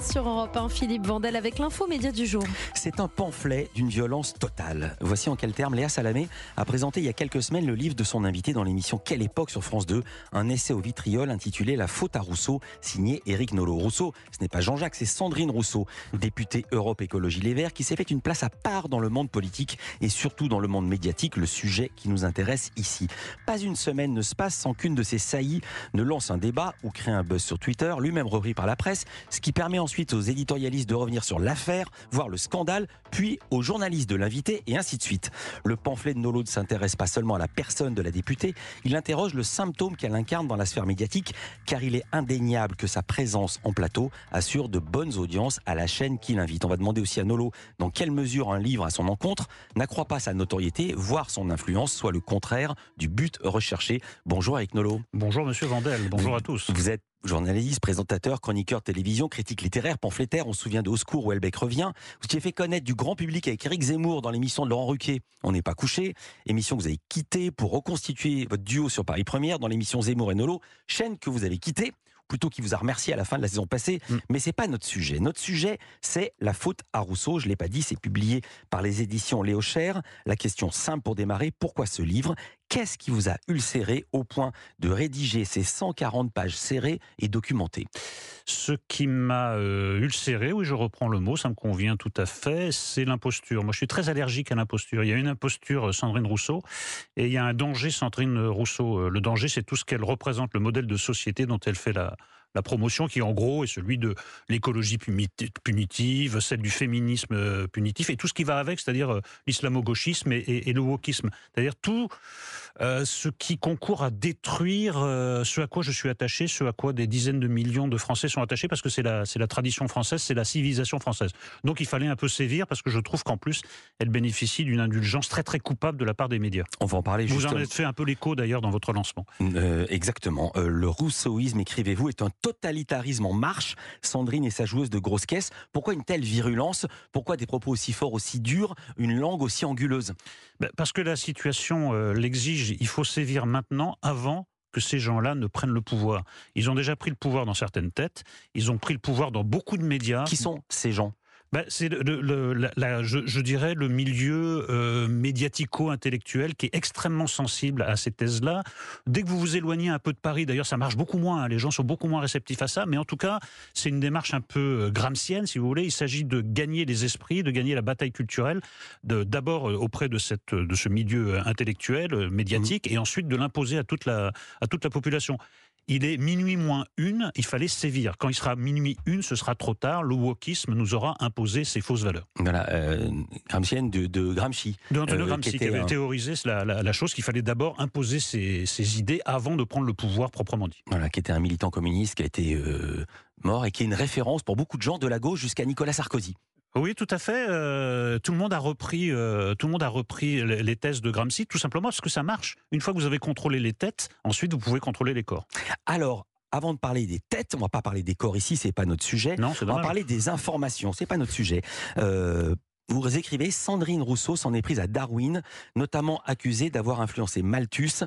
sur Europe 1, Philippe Vandel avec l'info média du jour. C'est un pamphlet d'une violence totale. Voici en quels termes Léa Salamé a présenté il y a quelques semaines le livre de son invité dans l'émission Quelle époque sur France 2, un essai au vitriol intitulé La faute à Rousseau, signé Éric Nolot. Rousseau, ce n'est pas Jean-Jacques, c'est Sandrine Rousseau, députée Europe Écologie Les Verts, qui s'est fait une place à part dans le monde politique et surtout dans le monde médiatique, le sujet qui nous intéresse ici. Pas une semaine ne se passe sans qu'une de ces saillies ne lance un débat ou crée un buzz sur Twitter, lui-même repris par la presse, ce qui permet ensuite aux éditorialistes de revenir sur l'affaire, voir le scandale, puis aux journalistes de l'inviter et ainsi de suite. Le pamphlet de Nolot ne s'intéresse pas seulement à la personne de la députée, il interroge le symptôme qu'elle incarne dans la sphère médiatique, car il est indéniable que sa présence en plateau assure de bonnes audiences à la chaîne qui l'invite. On va demander aussi à Nolo dans quelle mesure un livre à son encontre n'accroît pas sa notoriété, voire son influence, soit le contraire du but recherché. Bonjour avec Nolo. Bonjour Monsieur Vandel, bonjour à tous. Vous êtes journaliste, présentateur, chroniqueur télévision, critique littéraire, pamphlétaire. On se souvient de Au secours où Elbeck revient. Vous étiez fait connaître du grand public avec Eric Zemmour dans l'émission de Laurent Ruquier. On n'est pas couché. Émission que vous avez quittée pour reconstituer votre duo sur Paris Première dans l'émission Zemmour et Nolo. Chaîne que vous avez quittée plutôt qui vous a remercié à la fin de la saison passée. Mm. Mais c'est pas notre sujet. Notre sujet, c'est la faute à Rousseau. Je l'ai pas dit, c'est publié par les éditions Léo Cher. La question simple pour démarrer, pourquoi ce livre? Qu'est-ce qui vous a ulcéré au point de rédiger ces 140 pages serrées et documentées? Ce qui m'a euh, ulcéré, oui, je reprends le mot, ça me convient tout à fait, c'est l'imposture. Moi, je suis très allergique à l'imposture. Il y a une imposture, euh, Sandrine Rousseau, et il y a un danger, Sandrine Rousseau. Euh, le danger, c'est tout ce qu'elle représente, le modèle de société dont elle fait la, la promotion qui en gros est celui de l'écologie punitive, celle du féminisme euh, punitif et tout ce qui va avec, c'est-à-dire euh, l'islamo-gauchisme et, le wokisme, c'est-à-dire tout euh, ce qui concourt à détruire ce à quoi je suis attaché, ce à quoi des dizaines de millions de Français sont attachés parce que c'est la, c'est la tradition française, c'est la civilisation française. Donc il fallait un peu sévir parce que je trouve qu'en plus elle bénéficie d'une indulgence très très coupable de la part des médias. On va en parler. Vous en avez fait un peu l'écho d'ailleurs dans votre lancement. exactement. le rousseauisme, écrivez-vous, est un totalitarisme en marche. Sandrine et sa joueuse de grosse caisse. Pourquoi une telle virulence? Pourquoi des propos aussi forts, aussi durs Une langue aussi anguleuse? Ben, Parce que la situation euh, l'exige. Il faut sévir maintenant, avant que ces gens-là ne prennent le pouvoir. Ils ont déjà pris le pouvoir dans certaines têtes. Ils ont pris le pouvoir dans beaucoup de médias. Qui sont ces gens? Bah, c'est le, je, dirais le milieu euh, médiatico-intellectuel qui est extrêmement sensible à ces thèses-là. Dès que vous vous éloignez un peu de Paris, d'ailleurs, ça marche beaucoup moins. Hein, les gens sont beaucoup moins réceptifs à ça, mais en tout cas, c'est une démarche un peu euh, gramscienne, si vous voulez. Il s'agit de gagner les esprits, de gagner la bataille culturelle, d'abord euh, auprès de cette, de ce milieu intellectuel, médiatique, mmh. et ensuite de l'imposer à toute la, à toute la population. Il est minuit moins une, il fallait sévir. Quand il sera minuit une, ce sera trop tard. Le wokisme nous aura imposé ses fausses valeurs. Voilà, euh, Gramscienne de, de Gramsci. De euh, Gramsci, qui, avait théorisé la, chose qu'il fallait d'abord imposer ses, idées avant de prendre le pouvoir proprement dit. Voilà, qui était un militant communiste, qui a été euh, mort et qui est une référence pour beaucoup de gens de la gauche jusqu'à Nicolas Sarkozy. Oui, tout à fait. Euh, tout le monde a repris, euh, tout le monde a repris les, thèses de Gramsci, tout simplement parce que ça marche. Une fois que vous avez contrôlé les têtes, ensuite vous pouvez contrôler les corps. Alors, avant de parler des têtes, on va pas parler des corps ici, c'est pas notre sujet. Non, on va parler des informations, c'est pas notre sujet. Euh, vous écrivez Sandrine Rousseau s'en est prise à Darwin, notamment accusée d'avoir influencé Malthus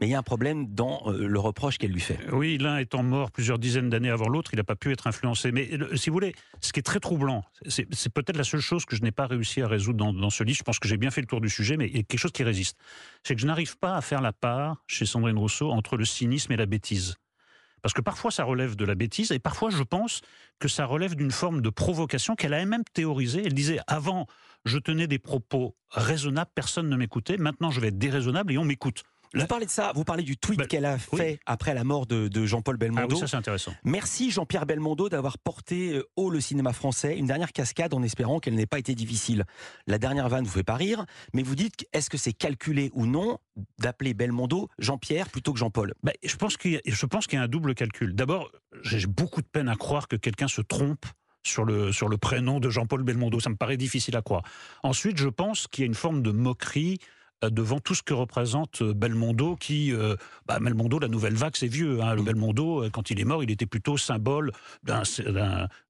mais il y a un problème dans euh, le reproche qu'elle lui fait. Oui, l'un étant mort plusieurs dizaines d'années avant l'autre, il n'a pas pu être influencé. Mais si vous voulez, ce qui est très troublant, c'est peut-être la seule chose que je n'ai pas réussi à résoudre dans, ce livre. Je pense que j'ai bien fait le tour du sujet, mais il y a quelque chose qui résiste. C'est que je n'arrive pas à faire la part, chez Sandrine Rousseau, entre le cynisme et la bêtise. Parce que parfois ça relève de la bêtise et parfois je pense que ça relève d'une forme de provocation qu'elle a elle-même théorisée. Elle disait avant je tenais des propos raisonnables, personne ne m'écoutait, maintenant je vais être déraisonnable et on m'écoute. Vous parlez de ça, vous parlez du tweet bah, qu'elle a fait après la mort de, Jean-Paul Belmondo. Ah oui, ça c'est intéressant. Merci Jean-Pierre Belmondo d'avoir porté euh, haut le cinéma français. Une dernière cascade en espérant qu'elle n'ait pas été difficile. La dernière vanne vous fait pas rire, mais vous dites est-ce que c'est calculé ou non d'appeler Belmondo Jean-Pierre plutôt que Jean-Paul? Bah, Je pense qu'il y, y, a un double calcul. D'abord, j'ai beaucoup de peine à croire que quelqu'un se trompe sur le, sur le prénom de Jean-Paul Belmondo. Ça me paraît difficile à croire. Ensuite, je pense qu'il y a une forme de moquerie devant tout ce que représente euh, Belmondo, qui, euh, bah, Belmondo, la nouvelle vague, c'est vieux. Hein. Le mm. Belmondo, quand il est mort, il était plutôt symbole d'un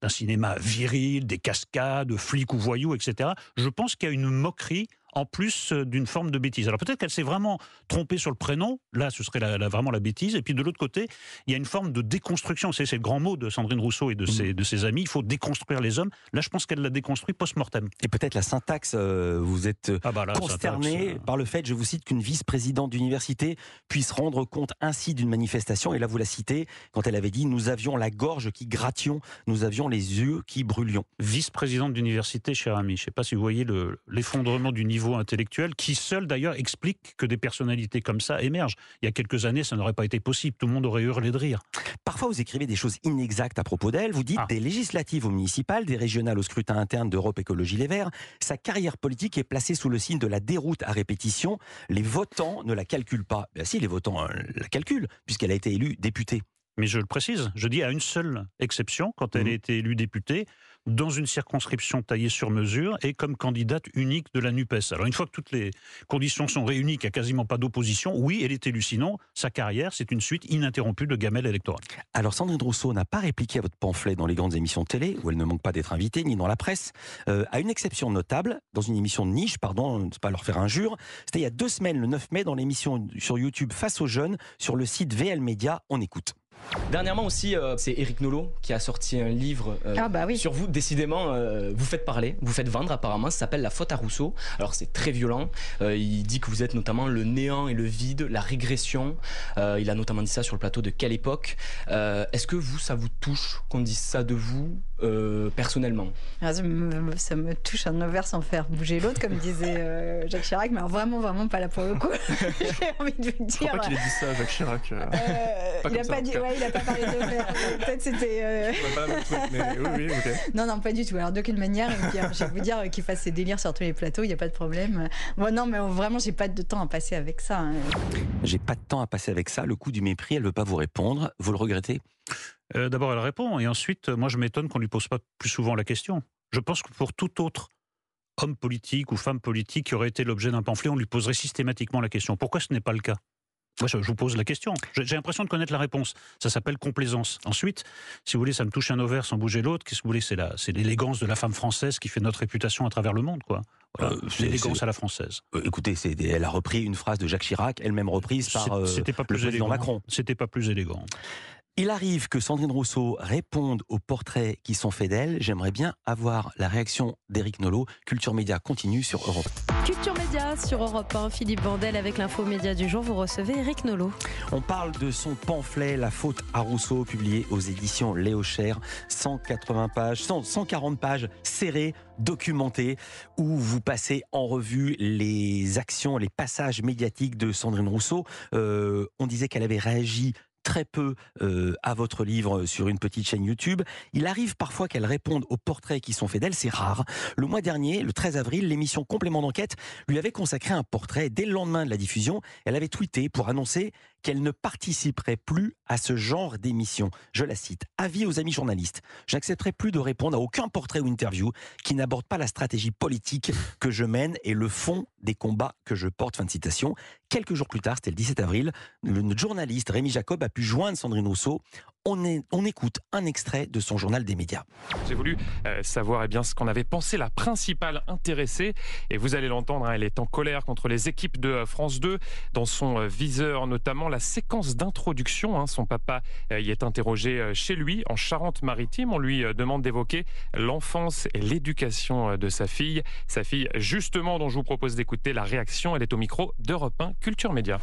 cinéma viril, des cascades, flics ou voyous, etc. Je pense qu'il y a une moquerie en plus euh, d'une forme de bêtise. Alors peut-être qu'elle s'est vraiment trompée sur le prénom, là ce serait la, vraiment la bêtise, et puis de l'autre côté, il y a une forme de déconstruction, c'est le grand mot de Sandrine Rousseau et de, ses, mmh. de ses amis, il faut déconstruire les hommes. Là je pense qu'elle l'a déconstruit post-mortem. Et peut-être la syntaxe, euh, vous êtes ah bah consterné par le fait, je vous cite, qu'une vice-présidente d'université puisse rendre compte ainsi d'une manifestation, et là vous la citez, quand elle avait dit « nous avions la gorge qui grattions, nous avions les yeux qui brûlions ». Vice-présidente d'université, cher ami, je ne sais pas si vous voyez l'effondrement du niveau intellectuel, qui seul d'ailleurs explique que des personnalités comme ça émergent. Il y a quelques années, ça n'aurait pas été possible, tout le monde aurait hurlé de rire. Parfois, vous écrivez des choses inexactes à propos d'elle, vous dites ah. des législatives au municipal, des régionales au scrutin interne d'Europe Écologie Les Verts, sa carrière politique est placée sous le signe de la déroute à répétition, les votants ne la calculent pas. Bien si, les votants euh, la calculent, puisqu'elle a été élue députée. Mais je le précise, je dis à une seule exception, quand elle mmh. a été élue députée, dans une circonscription taillée sur mesure et comme candidate unique de la NUPES. Alors une fois que toutes les conditions sont réunies, qu'il n'y a quasiment pas d'opposition, oui, elle est élue. Sinon, sa carrière, c'est une suite ininterrompue de gamelles électorales. Alors Sandrine Rousseau n'a pas répliqué à votre pamphlet dans les grandes émissions de télé, où elle ne manque pas d'être invitée, ni dans la presse, euh, à une exception notable, dans une émission de niche, pardon, ne pas leur faire injure, c'était il y a deux semaines, le 9 mai, dans l'émission sur YouTube Face aux jeunes, sur le site VL Média, on écoute. Dernièrement aussi, euh, c'est Eric Nolot qui a sorti un livre euh, ah bah sur vous. Décidément, euh, vous faites parler, vous faites vendre apparemment. Ça s'appelle La faute à Rousseau. Alors c'est très violent. il dit que vous êtes notamment le néant et le vide, la régression. il a notamment dit ça sur le plateau de Quelle époque Est-ce que vous, ça vous touche qu'on dise ça de vous personnellement? Ah, ça, me, touche un ovaire sans faire bouger l'autre, comme disait Jacques Chirac, mais vraiment, vraiment pas là pour le coup. J'ai envie de vous dire. Je crois pas qu'il ait dit ça, Jacques Chirac. il n'a pas dit il n'a pas parlé de faire. Peut-être c'était. Euh, oui, oui, Non, non, pas du tout. Alors, d'aucune manière, je vais vous dire qu'il fasse ses délires sur tous les plateaux, il n'y a pas de problème. Moi, non, mais vraiment, j'ai pas de temps à passer avec ça. Hein. J'ai pas de temps à passer avec ça. Le coup du mépris, elle veut pas vous répondre. Vous le regrettez? Euh, D'abord, elle répond. Et ensuite, moi, je m'étonne qu'on lui pose pas plus souvent la question. Je pense que pour tout autre homme politique ou femme politique qui aurait été l'objet d'un pamphlet, on lui poserait systématiquement la question. Pourquoi ce n'est pas le cas? Moi, je vous pose la question. J'ai l'impression de connaître la réponse. Ça s'appelle complaisance. Ensuite, si vous voulez, ça me touche un ovaire sans bouger l'autre. Qu'est-ce que vous voulez? C'est l'élégance de la femme française qui fait notre réputation à travers le monde, quoi. Euh, l'élégance à la française. Euh, écoutez, elle a repris une phrase de Jacques Chirac, elle-même reprise par euh, pas plus le président Macron. C'était pas plus élégant. Il arrive que Sandrine Rousseau réponde aux portraits qui sont faits d'elle. J'aimerais bien avoir la réaction d'Éric Nolot. Culture Média continue sur Europe. Culture Média sur Europe 1. Philippe Vandel avec l'info média du jour. Vous recevez Éric Nolot. On parle de son pamphlet La faute à Rousseau, publié aux éditions Léo Cher. 180 pages, 140 pages serrées, documentées, où vous passez en revue les actions, les passages médiatiques de Sandrine Rousseau. Euh, on disait qu'elle avait réagi très peu euh, à votre livre sur une petite chaîne YouTube. Il arrive parfois qu'elle réponde aux portraits qui sont faits d'elle, c'est rare. Le mois dernier, le 13 avril, l'émission Complément d'enquête lui avait consacré un portrait. Dès le lendemain de la diffusion, elle avait tweeté pour annoncer qu'elle ne participerait plus à ce genre d'émission. Je la cite. Avis aux amis journalistes. J'accepterai plus de répondre à aucun portrait ou interview qui n'aborde pas la stratégie politique que je mène et le fond des combats que je porte. Fin de citation. Quelques jours plus tard, c'était le 17 avril, le journaliste Rémi Jacob a pu joindre Sandrine Rousseau on, écoute un extrait de son journal des médias. J'ai voulu euh, savoir eh bien, ce qu'en avait pensé la principale intéressée. Et vous allez l'entendre, hein, elle est en colère contre les équipes de euh, France 2. Dans son euh, viseur, notamment la séquence d'introduction. Hein. son papa y est interrogé chez lui, en Charente-Maritime. On lui demande d'évoquer l'enfance et l'éducation de sa fille. Sa fille, justement, dont je vous propose d'écouter la réaction. Elle est au micro d'Europe 1 Culture Média.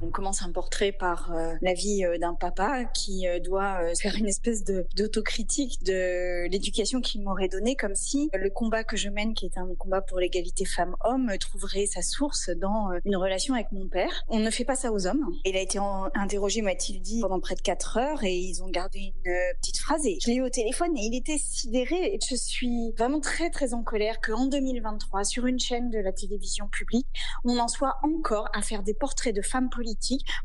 On commence un portrait par euh, la vie euh, d'un papa qui euh, doit faire une espèce de d'autocritique de l'éducation qu'il m'aurait donnée, comme si le combat que je mène, qui est un combat pour l'égalité femmes-hommes, trouverait sa source dans une relation avec mon père. On ne fait pas ça aux hommes. Il a été interrogé, m'a-t-il dit, pendant près de quatre heures, et ils ont gardé une petite phrase. Et je l'ai eu au téléphone, et il était sidéré. Et je suis vraiment très très en colère qu'en 2023, sur une chaîne de la télévision publique, on en soit encore à faire des portraits de femmes politiques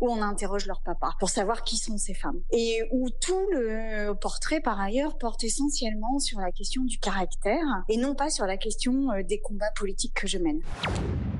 où on interroge leur papa pour savoir qui sont ces femmes et où tout le portrait par ailleurs porte essentiellement sur la question du caractère et non pas sur la question euh, des combats politiques que je mène.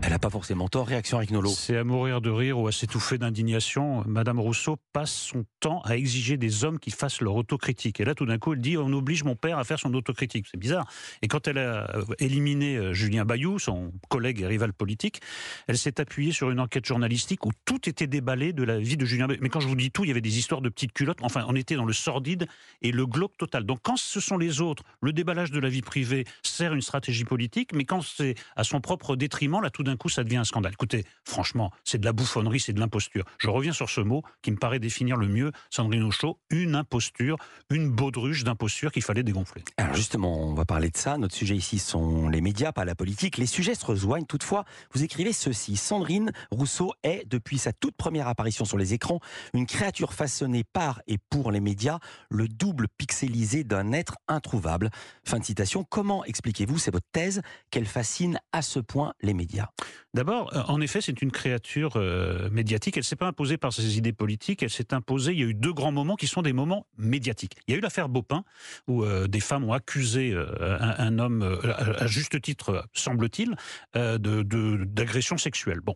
Elle n'a pas forcément tort. Réaction avec Nolo. C'est à mourir de rire ou à s'étouffer d'indignation. Madame Rousseau passe son temps à exiger des hommes qui fassent leur autocritique. Et là, tout d'un coup, elle dit on oblige mon père à faire son autocritique. C'est bizarre. Et quand elle a euh, éliminé euh, Julien Bayou, son collègue et rival politique, elle s'est appuyée sur une enquête journalistique où tout était déballé de la vie de Julien Bayou. Mais quand je vous dis tout, il y avait des histoires de petites culottes. Enfin, on était dans le sordide et le glauque total. Donc quand ce sont les autres, le déballage de la vie privée sert une stratégie politique, mais quand c'est à son propre détriment, là, tout d'un coup, ça devient un scandale. Écoutez, franchement, c'est de la bouffonnerie, c'est de l'imposture. Je reviens sur ce mot qui me paraît définir le mieux Sandrine Auchaud, une imposture, une baudruche d'imposture qu'il fallait dégonfler. Alors justement, on va parler de ça. Notre sujet ici sont les médias, pas la politique. Les sujets se rejoignent. Toutefois, vous écrivez ceci. Sandrine Rousseau est, depuis sa toute première apparition sur les écrans, une créature façonnée par et pour les médias, le double pixelisé d'un être introuvable. Fin de citation. Comment expliquez-vous, c'est votre thèse, qu'elle fascine à ce point les médias? D'abord, euh, en effet, c'est une créature euh, médiatique. Elle s'est pas imposée par ses idées politiques. Elle s'est imposée. Il y a eu deux grands moments qui sont des moments médiatiques. Il y a eu l'affaire Baupin, où euh, des femmes ont accusé un, homme, à juste titre, semble-t-il, d'agression sexuelle. Bon,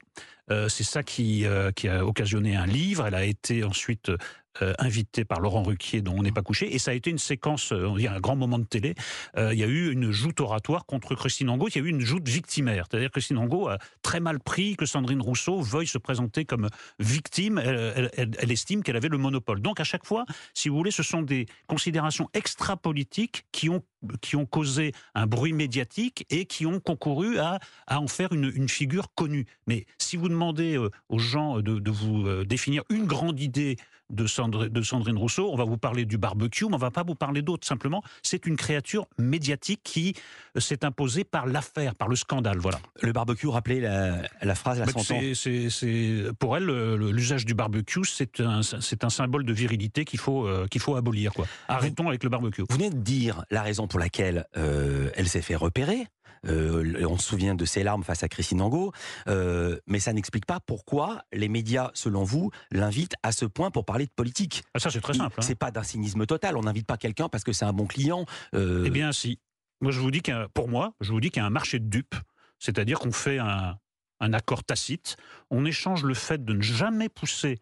c'est ça qui, qui a occasionné un livre. Elle a été ensuite euh, invité par Laurent Ruquier, dont on n'est pas couché, et ça a été une séquence, euh, on dit un grand moment de télé. Euh, il y a eu une joute oratoire contre Christine Angot, il y a eu une joute victimaire. C'est-à-dire que Christine Angot a très mal pris que Sandrine Rousseau veuille se présenter comme victime. Elle, estime qu'elle avait le monopole. Donc à chaque fois, si vous voulez, ce sont des considérations extra-politiques qui ont qui ont causé un bruit médiatique et qui ont concouru à, en faire une, une, figure connue. Mais si vous demandez aux gens de vous définir une grande idée de, de, Sandrine Rousseau. On va vous parler du barbecue, mais on va pas vous parler d'autres. Simplement, c'est une créature médiatique qui euh, s'est imposée par l'affaire, par le scandale. Voilà. Le barbecue, rappelez la, la phrase, la bah, c'est, Pour elle, l'usage du barbecue, c'est un, c'est un symbole de virilité qu'il faut, euh, qu'il faut abolir. Quoi. Arrêtons avec le barbecue. Vous venez de dire la raison pour laquelle euh, elle s'est fait repérer. Euh, on se souvient de ses larmes face à Christine Angot, euh, mais ça n'explique pas pourquoi les médias, selon vous, l'invitent à ce point pour parler de politique. Ah, ça, c'est très simple. Hein. C'est pas d'un cynisme total. On n'invite pas quelqu'un parce que c'est un bon client. Euh... Eh bien, si. Moi, je vous dis qu'il pour moi, je vous dis qu'il y a un marché de dupes. C'est-à-dire qu'on fait un, un accord tacite, on échange le fait de ne jamais pousser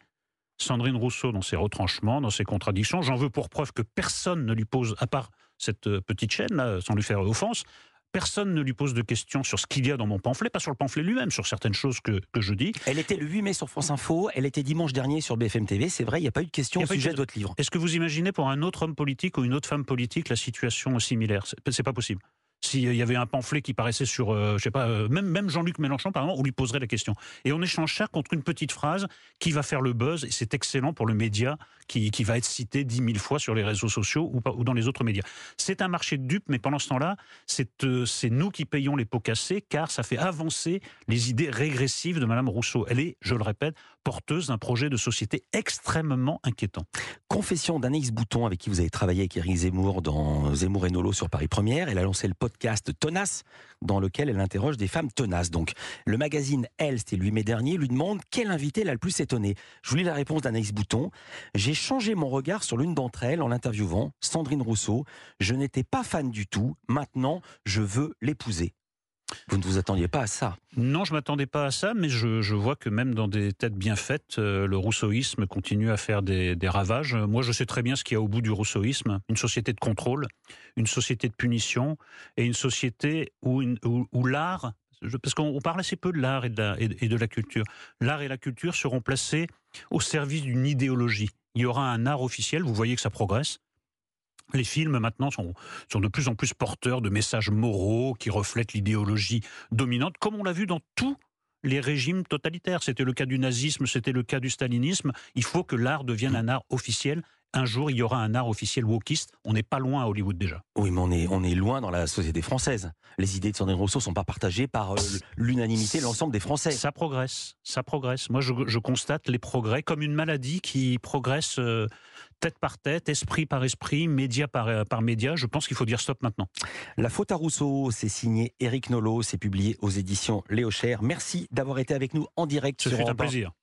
Sandrine Rousseau dans ses retranchements, dans ses contradictions. J'en veux pour preuve que personne ne lui pose, à part cette petite chaîne, là, sans lui faire offense, Personne ne lui pose de questions sur ce qu'il y a dans mon pamphlet, pas sur le pamphlet lui-même, sur certaines choses que, que, je dis. Elle était le 8 mai sur France Info, elle était dimanche dernier sur BFM TV. C'est vrai, il n'y a pas eu de questions au sujet de votre livre. Est-ce que vous imaginez pour un autre homme politique ou une autre femme politique la situation similaire? C'est pas possible s'il y avait un pamphlet qui paraissait sur, euh, je sais pas, euh, même, même Jean-Luc Mélenchon, par exemple, on lui poserait la question. Et on échange ça contre une petite phrase qui va faire le buzz, et c'est excellent pour le média qui, qui, va être cité dix mille fois sur les réseaux sociaux ou, dans les autres médias. C'est un marché de dupes, mais pendant ce temps-là, euh, c'est nous qui payons les pots cassés, car ça fait avancer les idées régressives de Madame Rousseau. Elle est, je le répète, porteuse d'un projet de société extrêmement inquiétant. Confession d'Anaïs Bouton, avec qui vous avez travaillé avec Éric Zemmour dans Zemmour et Nolo sur Paris Première. Elle a lancé le podcast Tenace, dans lequel elle interroge des femmes tenaces. Donc, le magazine Elle, c'était lui mai dernier, lui demande quel invité l'a le plus étonné? Je vous lis la réponse d'Anaïs Bouton. J'ai changé mon regard sur l'une d'entre elles en l'interviewant, Sandrine Rousseau. Je n'étais pas fan du tout. Maintenant, je veux l'épouser. Vous ne vous attendiez pas à ça Non, je m'attendais pas à ça, mais je, vois que même dans des têtes bien faites, euh, le rousseauisme continue à faire des, ravages. Moi, je sais très bien ce qu'il y a au bout du rousseauisme une société de contrôle, une société de punition et une société où, l'art, parce qu'on parle assez peu de l'art et de la culture, l'art et la culture seront placés au service d'une idéologie. Il y aura un art officiel, vous voyez que ça progresse, les films maintenant sont, de plus en plus porteurs de messages moraux qui reflètent l'idéologie dominante, comme on l'a vu dans tous les régimes totalitaires. C'était le cas du nazisme, c'était le cas du stalinisme. Il faut que l'art devienne un art officiel. Un jour, il y aura un art officiel wokiste. On n'est pas loin à Hollywood déjà. Oui, mais on est, on est loin dans la société française. Les idées de Sandrine Rousseau ne sont pas partagées par euh, l'unanimité de l'ensemble des Français. Ça progresse, ça progresse. Moi, je, constate les progrès comme une maladie qui progresse. Euh, tête par tête, esprit par esprit, média par, euh, par média. Je pense qu'il faut dire stop maintenant. La faute à Rousseau, c'est signé Eric Nolot, c'est publié aux éditions Léo Cher. Merci d'avoir été avec nous en direct. Ce fut un plaisir.